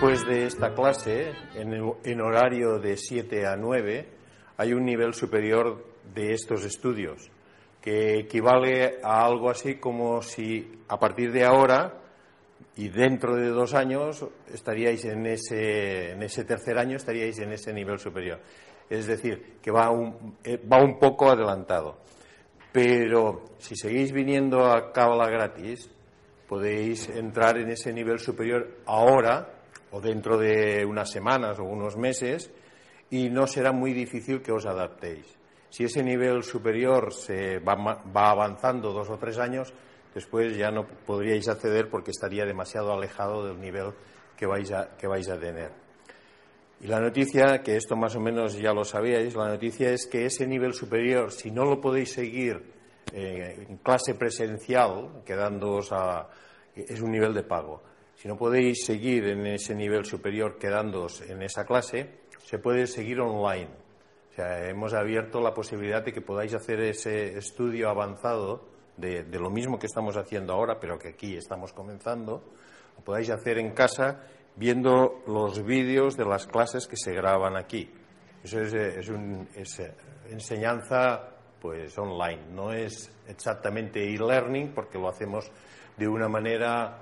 Después de esta clase, en, horario de 7 a 9, hay un nivel superior de estos estudios, que equivale a algo así como si a partir de ahora y dentro de dos años estaríais en ese, en ese tercer año, estaríais en ese nivel superior. Es decir, que va un, eh, va un poco adelantado. Pero si seguís viniendo a Cábala gratis, podéis entrar en ese nivel superior ahora o dentro de unas semanas o unos meses y no será muy difícil que os adaptéis. Si ese nivel superior se va, avanzando dos o tres años, después ya no podríais acceder porque estaría demasiado alejado del nivel que vais a, que vais a tener. Y la noticia, que esto más o menos ya lo sabíais, la noticia es que ese nivel superior, si no lo podéis seguir eh, en clase presencial, quedándoos a. es un nivel de pago. Si no podéis seguir en ese nivel superior quedándoos en esa clase, se puede seguir online. O sea, hemos abierto la posibilidad de que podáis hacer ese estudio avanzado de, de lo mismo que estamos haciendo ahora, pero que aquí estamos comenzando, lo podáis hacer en casa viendo los vídeos de las clases que se graban aquí. Eso es, eh, es un- es, eh, enseñanza pues online, no es exactamente e-learning porque lo hacemos de una manera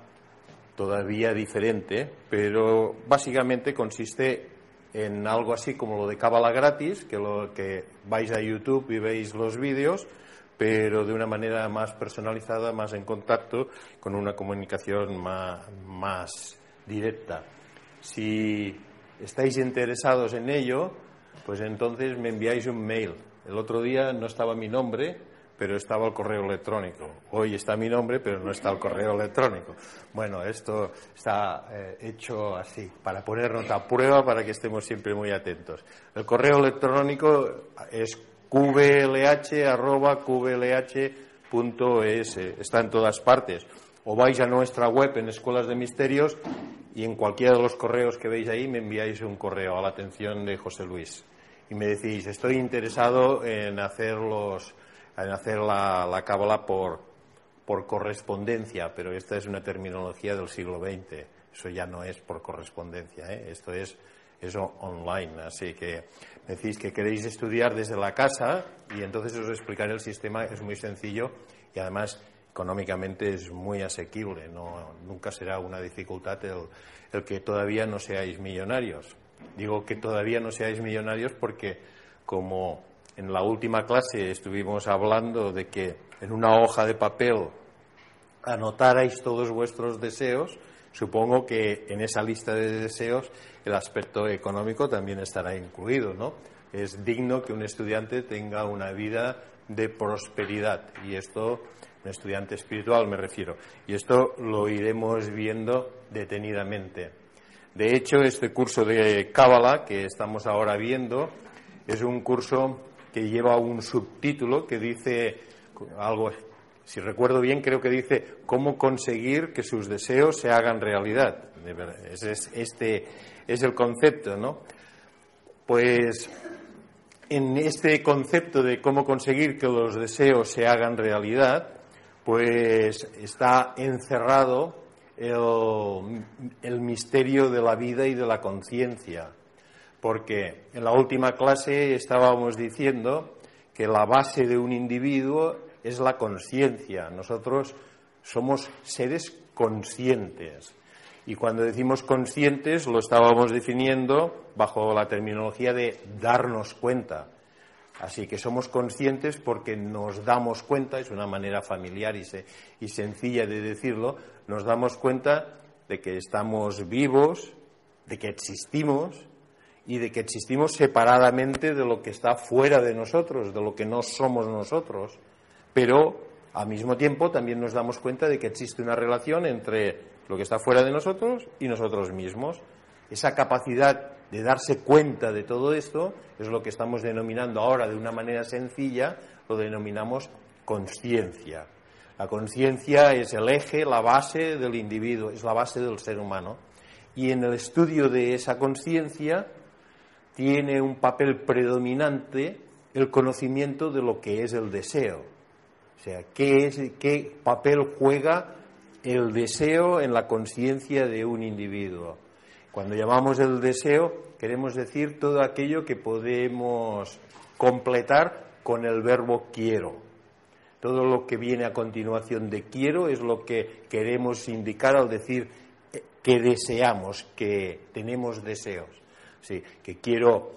todavía diferente, pero básicamente consiste en algo así como lo de Cábala gratis, que lo que vais a YouTube y veis los vídeos, pero de una manera más personalizada, más en contacto, con una comunicación más, más directa. Si estáis interesados en ello, pues entonces me enviáis un mail. El otro día no estaba mi nombre, pero estaba el correo electrónico. Hoy está mi nombre, pero no está el correo electrónico. Bueno, esto está eh, hecho así, para ponernos a prueba, para que estemos siempre muy atentos. El correo electrónico es qblh.qblh.es, está en todas partes. O vais a nuestra web en Escuelas de Misterios y en cualquiera de los correos que veis ahí me enviáis un correo a la atención de José Luis. Y me decís, estoy interesado en hacer, los, en hacer la, la cábala por, por correspondencia, pero esta es una terminología del siglo XX. Eso ya no es por correspondencia, ¿eh? esto es eso online. Así que decís que queréis estudiar desde la casa y entonces os explicaré el sistema. Es muy sencillo y además económicamente es muy asequible. No, nunca será una dificultad el, el que todavía no seáis millonarios. Digo que todavía no seáis millonarios porque como en la última clase estuvimos hablando de que en una hoja de papel anotarais todos vuestros deseos, supongo que en esa lista de deseos el aspecto económico también estará incluido, ¿no? Es digno que un estudiante tenga una vida de prosperidad y esto, un estudiante espiritual me refiero, y esto lo iremos viendo detenidamente. De hecho, este curso de Cábala que estamos ahora viendo es un curso que lleva un subtítulo que dice algo, si recuerdo bien, creo que dice cómo conseguir que sus deseos se hagan realidad. Ese es- Este es el concepto, ¿no? Pues en este concepto de cómo conseguir que los deseos se hagan realidad, pues está encerrado el misterio de la vida y de la conciencia. Porque en la última clase estábamos diciendo que la base de un individuo es la conciencia. Nosotros somos seres conscientes. Y cuando decimos conscientes lo estábamos definiendo bajo la terminología de darnos cuenta. Así que somos conscientes porque nos damos cuenta, es una manera familiar y, y sencilla de decirlo, nos damos cuenta de que estamos vivos, de que existimos y de que existimos separadamente de lo que está fuera de nosotros, de lo que no somos nosotros. Pero al mismo tiempo también nos damos cuenta de que existe una relación entre lo que está fuera de nosotros y nosotros mismos. Esa capacidad de darse cuenta de todo esto es lo que estamos denominando ahora de una manera sencilla, lo denominamos conciencia. La conciencia es el eje, la base del individuo, es la base del ser humano. Y en el estudio de esa conciencia tiene un papel predominante el conocimiento de lo que es el deseo. O sea, ¿qué, es, qué papel juega el deseo en la conciencia de un individuo? Cuando llamamos el deseo, queremos decir todo aquello que podemos completar con el verbo quiero. Todo lo que viene a continuación de quiero es lo que queremos indicar al decir eh, que deseamos, que tenemos deseos. Sí, que quiero,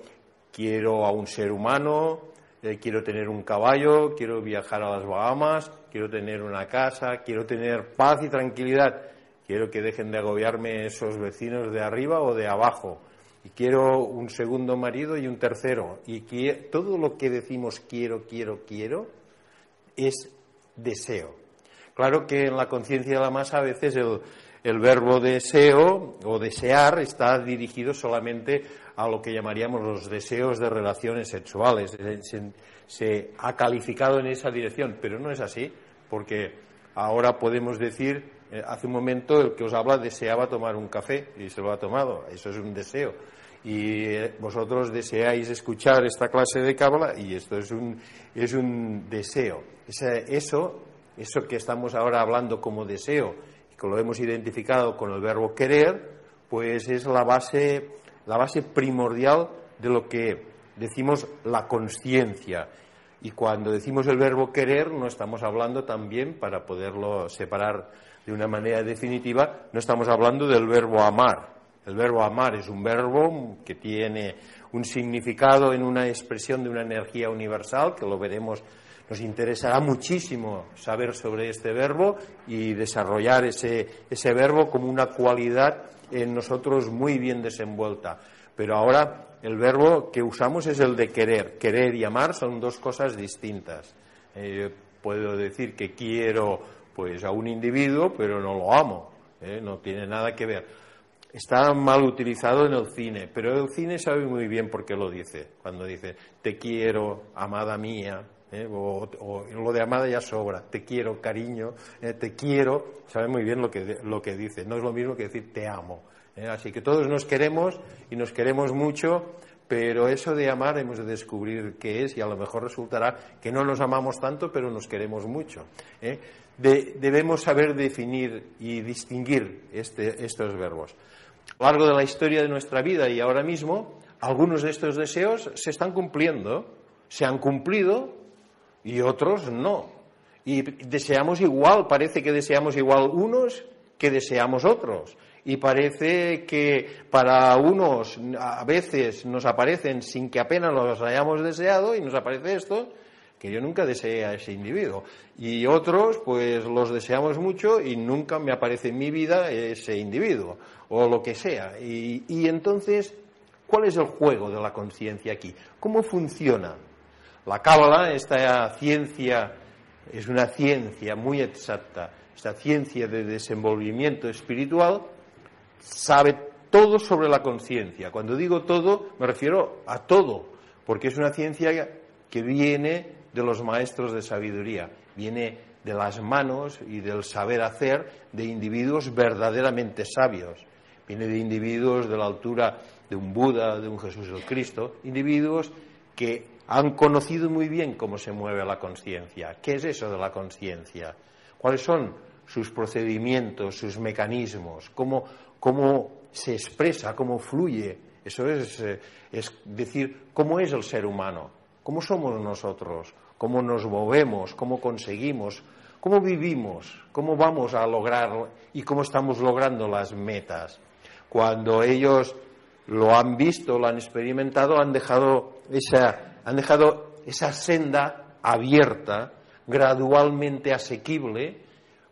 quiero a un ser humano, eh, quiero tener un caballo, quiero viajar a las Bahamas, quiero tener una casa, quiero tener paz y tranquilidad, quiero que dejen de agobiarme esos vecinos de arriba o de abajo y quiero un segundo marido y un tercero. Y todo lo que decimos quiero, quiero, quiero es deseo. Claro que en la conciencia de la masa a veces el, verbo deseo o desear está dirigido solamente a lo que llamaríamos los deseos de relaciones sexuales. se, ha calificado en esa dirección, pero no es así, porque ahora podemos decir eh, hace un momento el que os habla deseaba tomar un café y se lo ha tomado. Eso es un deseo. Y eh, vosotros deseáis escuchar esta clase de cábala y esto es un, es un deseo. eso, eso que estamos ahora hablando como deseo lo hemos identificado con el verbo querer, pues es la base, la base primordial de lo que decimos la conciencia. Y cuando decimos el verbo querer, no estamos hablando también, para poderlo separar de una manera definitiva, no estamos hablando del verbo amar. El verbo amar es un verbo que tiene un significado en una expresión de una energía universal, que lo veremos, nos interesará muchísimo saber sobre este verbo y desarrollar ese, verbo como una cualidad en nosotros muy bien desenvuelta. Pero ahora el verbo que usamos es el de querer. Querer y amar son dos cosas distintas. Eh, puedo decir que quiero pues a un individuo, pero no lo amo, ¿eh? no tiene nada que ver. Está mal utilizado en el cine, pero el cine sabe muy bien por qué lo dice. Cuando dice te quiero, amada mía, ¿eh? o, lo de amada ya sobra, te quiero, cariño, ¿eh? te quiero, sabe muy bien lo que, lo que dice. No es lo mismo que decir te amo. Así que todos nos queremos y nos queremos mucho, pero eso de amar hemos de descubrir qué es y a lo mejor resultará que no nos amamos tanto, pero nos queremos mucho debemos saber definir y distinguir este, estos verbos. A lo largo de la historia de nuestra vida y ahora mismo, algunos de estos deseos se están cumpliendo, se han cumplido y otros no. Y deseamos igual, parece que deseamos igual unos que deseamos otros. Y parece que para unos a veces nos aparecen sin que apenas los hayamos deseado y nos aparece esto, que yo nunca deseé a ese individuo. Y otros, pues los deseamos mucho y nunca me aparece en mi vida ese individuo, o lo que sea. Y, entonces, ¿cuál es el juego de la conciencia aquí? ¿Cómo funciona? La Cábala, esta ciencia, es una ciencia muy exacta, esta ciencia de desenvolvimiento espiritual, sabe todo sobre la conciencia. Cuando digo todo, me refiero a todo, porque es una ciencia que viene de los maestros de sabiduría, viene de las manos y del saber hacer de individuos verdaderamente sabios. Viene de individuos de la altura de un Buda, de un Jesús el Cristo, individuos que han conocido muy bien cómo se mueve la conciencia. ¿Qué es eso de la conciencia? ¿Cuáles son sus procedimientos, sus mecanismos? ¿Cómo, cómo se expresa, cómo fluye? Eso es, eh, es decir, cómo es el ser humano, cómo somos nosotros, cómo nos movemos, cómo conseguimos, cómo vivimos, cómo vamos a lograr y cómo estamos logrando las metas. Cuando ellos lo han visto, lo han experimentado, han dejado esa, han dejado esa senda abierta, gradualmente asequible,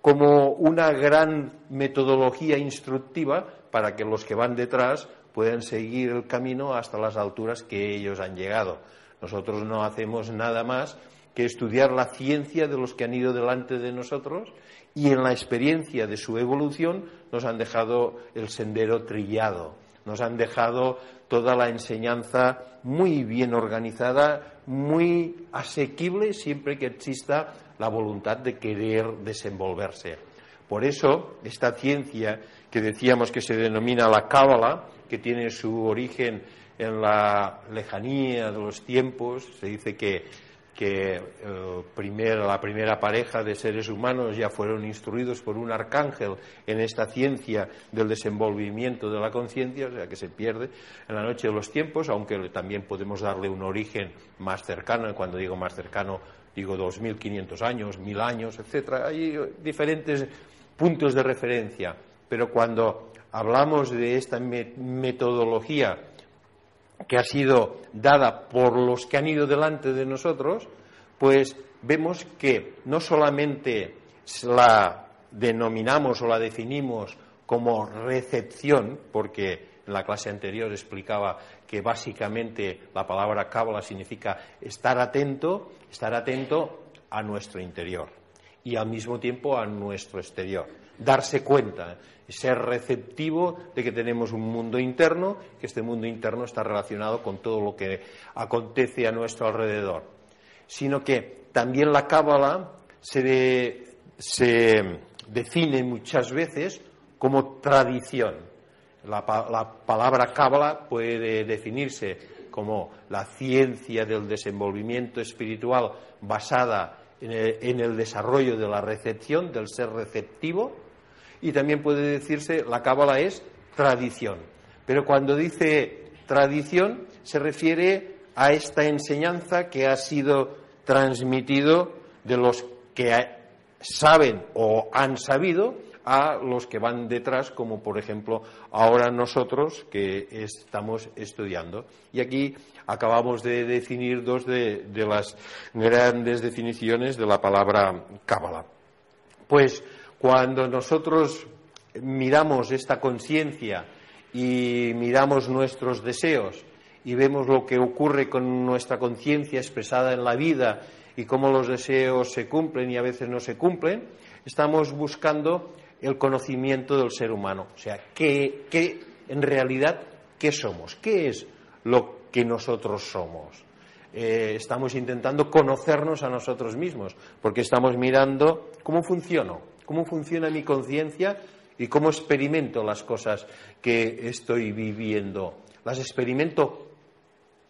como una gran metodología instructiva para que los que van detrás puedan seguir el camino hasta las alturas que ellos han llegado. Nosotros no hacemos nada más que estudiar la ciencia de los que han ido delante de nosotros y en la experiencia de su evolución nos han dejado el sendero trillado, nos han dejado toda la enseñanza muy bien organizada, muy asequible siempre que exista la voluntad de querer desenvolverse. Por eso, esta ciencia que decíamos que se denomina la Cábala, que tiene su origen en la lejanía de los tiempos, se dice que que eh, la primera pareja de seres humanos ya fueron instruidos por un arcángel en esta ciencia del desenvolvimiento de la conciencia, o sea que se pierde en la noche de los tiempos, aunque también podemos darle un origen más cercano, cuando digo más cercano digo 2.500 años, 1.000 años, etcétera. Hay diferentes puntos de referencia, pero cuando hablamos de esta metodología que ha sido dada por los que han ido delante de nosotros, pues vemos que no solamente la denominamos o la definimos como recepción, porque en la clase anterior explicaba que básicamente la palabra cábala significa estar atento, estar atento a nuestro interior y al mismo tiempo a nuestro exterior. Darse cuenta, ser receptivo de que tenemos un mundo interno, que este mundo interno está relacionado con todo lo que acontece a nuestro alrededor. Sino que también la cábala se, se define muchas veces como tradición. La, palabra cábala puede definirse como la ciencia del desenvolvimiento espiritual basada en el, desarrollo de la recepción, del ser receptivo, y también puede decirse la cábala es tradición. Pero cuando dice tradición se refiere a esta enseñanza que ha sido transmitido de los que saben o han sabido a los que van detrás, como por ejemplo ahora nosotros que estamos estudiando. Y aquí acabamos de definir dos de, las grandes definiciones de la palabra cábala. Pues cuando nosotros miramos esta conciencia y miramos nuestros deseos y vemos lo que ocurre con nuestra conciencia expresada en la vida y cómo los deseos se cumplen y a veces no se cumplen, estamos buscando el conocimiento del ser humano. O sea, ¿qué, en realidad qué somos? ¿Qué es lo que nosotros somos? Eh, estamos intentando conocernos a nosotros mismos, porque estamos mirando cómo funciono, cómo funciona mi conciencia y cómo experimento las cosas que estoy viviendo. ¿Las experimento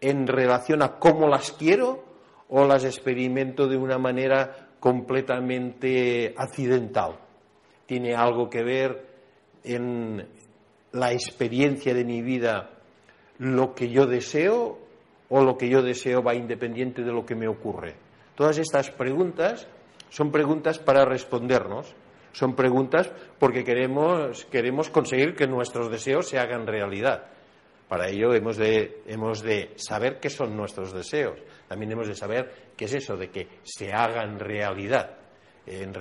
en relación a cómo las quiero o las experimento de una manera completamente accidental? tiene algo que ver en la experiencia de mi vida lo que yo deseo o lo que yo deseo va independiente de lo que me ocurre. Todas estas preguntas son preguntas para respondernos, son preguntas porque queremos, queremos conseguir que nuestros deseos se hagan realidad. Para ello hemos de, hemos de saber qué son nuestros deseos. También hemos de saber qué es eso de que se hagan realidad. En,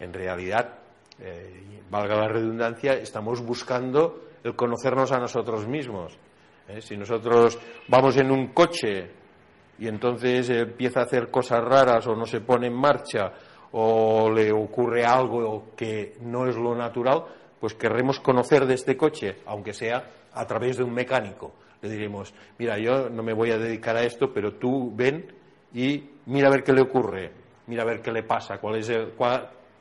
en realidad eh, valga la redundancia, estamos buscando el conocernos a nosotros mismos. ¿eh? Si nosotros vamos en un coche y entonces empieza a hacer cosas raras o no se pone en marcha o le ocurre algo que no es lo natural, pues querremos conocer de este coche, aunque sea a través de un mecánico. Le diremos, mira, yo no me voy a dedicar a esto, pero tú ven y mira a ver qué le ocurre, mira a ver qué le pasa, cuál es el,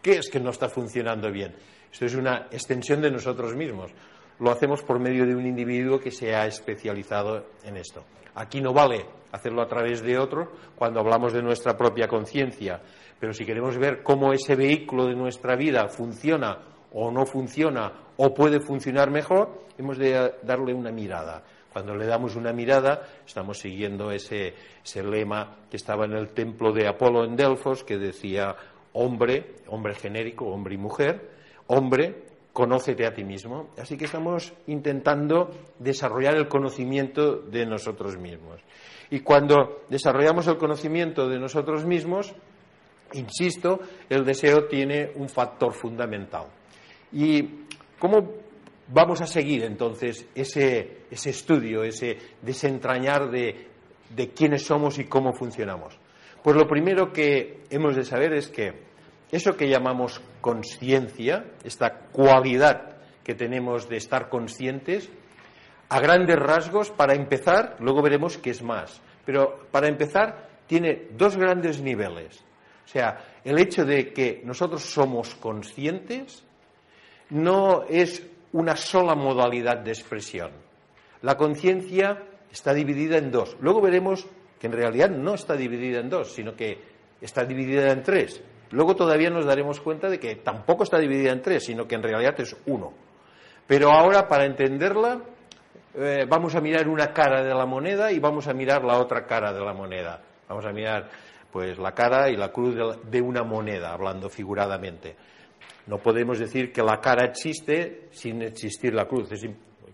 ¿Qué es que no está funcionando bien? Esto es una extensión de nosotros mismos. Lo hacemos por medio de un individuo que se ha especializado en esto. Aquí no vale hacerlo a través de otro cuando hablamos de nuestra propia conciencia, pero si queremos ver cómo ese vehículo de nuestra vida funciona o no funciona o puede funcionar mejor, hemos de darle una mirada. Cuando le damos una mirada, estamos siguiendo ese, ese lema que estaba en el templo de Apolo en Delfos, que decía hombre, hombre genérico, hombre y mujer, hombre, conócete a ti mismo. Así que estamos intentando desarrollar el conocimiento de nosotros mismos. Y cuando desarrollamos el conocimiento de nosotros mismos, insisto, el deseo tiene un factor fundamental. ¿Y cómo vamos a seguir entonces ese, estudio, ese desentrañar de, de quiénes somos y cómo funcionamos? Pues lo primero que hemos de saber es que eso que llamamos conciencia, esta cualidad que tenemos de estar conscientes, a grandes rasgos, para empezar, luego veremos qué es más, pero para empezar tiene dos grandes niveles. O sea, el hecho de que nosotros somos conscientes no es una sola modalidad de expresión. La conciencia está dividida en dos. Luego veremos que en realidad no está dividida en dos, sino que está dividida en tres. Luego todavía nos daremos cuenta de que tampoco está dividida en tres, sino que en realidad es uno. Pero ahora, para entenderla, eh, vamos a mirar una cara de la moneda y vamos a mirar la otra cara de la moneda. Vamos a mirar pues la cara y la cruz de una moneda, hablando figuradamente. No podemos decir que la cara existe sin existir la cruz.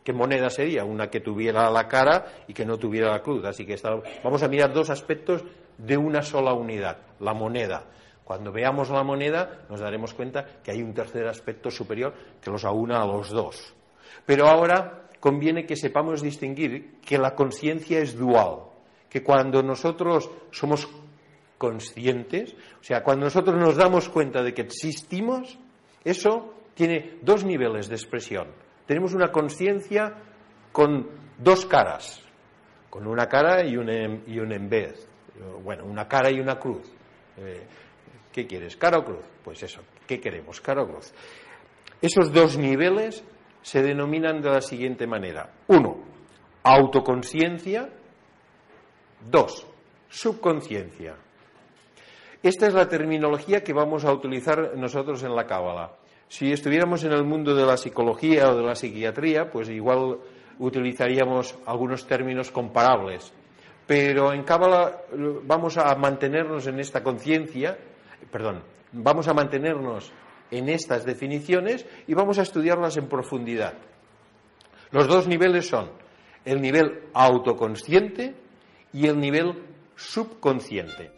¿Qué moneda sería? Una que tuviera la cara y que no tuviera la cruz. Así que vamos a mirar dos aspectos de una sola unidad, la moneda. Cuando veamos la moneda nos daremos cuenta que hay un tercer aspecto superior que los aúna a los dos. Pero ahora conviene que sepamos distinguir que la conciencia es dual, que cuando nosotros somos conscientes, o sea, cuando nosotros nos damos cuenta de que existimos, eso tiene dos niveles de expresión. Tenemos una conciencia con dos caras, con una cara y un, en, y en vez. Bueno, una cara y una cruz. Eh, ¿Qué quieres, cara o cruz? Pues eso, ¿qué queremos, cara o cruz? Esos dos niveles se denominan de la siguiente manera. Uno, autoconciencia. Dos, subconsciencia. Esta es la terminología que vamos a utilizar nosotros en la Cábala. Si estuviéramos en el mundo de la psicología o de la psiquiatría, pues igual utilizaríamos algunos términos comparables. Pero en Cábala vamos a mantenernos en esta conciencia, perdón, vamos a mantenernos en estas definiciones y vamos a estudiarlas en profundidad. Los dos niveles son el nivel autoconsciente y el nivel subconsciente.